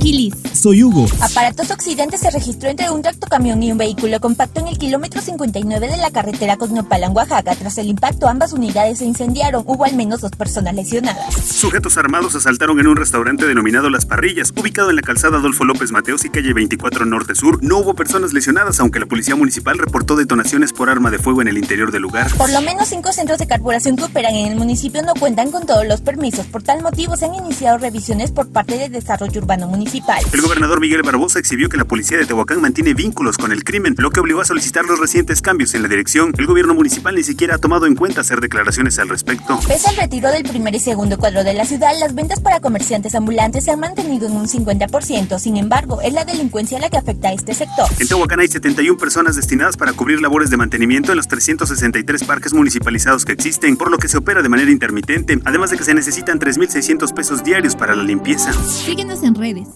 Aquiles. Soy Hugo. Aparatos accidente se registró entre un tractocamión y un vehículo compacto en el kilómetro 59 de la carretera Cosnopalan, Oaxaca. Tras el impacto, ambas unidades se incendiaron. Hubo al menos dos personas lesionadas. Sujetos armados asaltaron en un restaurante denominado Las Parrillas, ubicado en la calzada Adolfo López Mateos y calle 24 Norte Sur. No hubo personas lesionadas, aunque la policía municipal reportó detonaciones por arma de fuego en el interior del lugar. Por lo menos cinco centros de carburación que operan en el municipio no cuentan con todos los permisos. Por tal motivo, se han iniciado revisiones por parte del Desarrollo Urbano Municipal. El gobernador Miguel Barbosa exhibió que la policía de Tehuacán mantiene vínculos con el crimen, lo que obligó a solicitar los recientes cambios en la dirección. El gobierno municipal ni siquiera ha tomado en cuenta hacer declaraciones al respecto. Pese al retiro del primer y segundo cuadro de la ciudad, las ventas para comerciantes ambulantes se han mantenido en un 50%. Sin embargo, es la delincuencia la que afecta a este sector. En Tehuacán hay 71 personas destinadas para cubrir labores de mantenimiento en los 363 parques municipalizados que existen, por lo que se opera de manera intermitente, además de que se necesitan 3.600 pesos diarios para la limpieza. Síguenos en redes.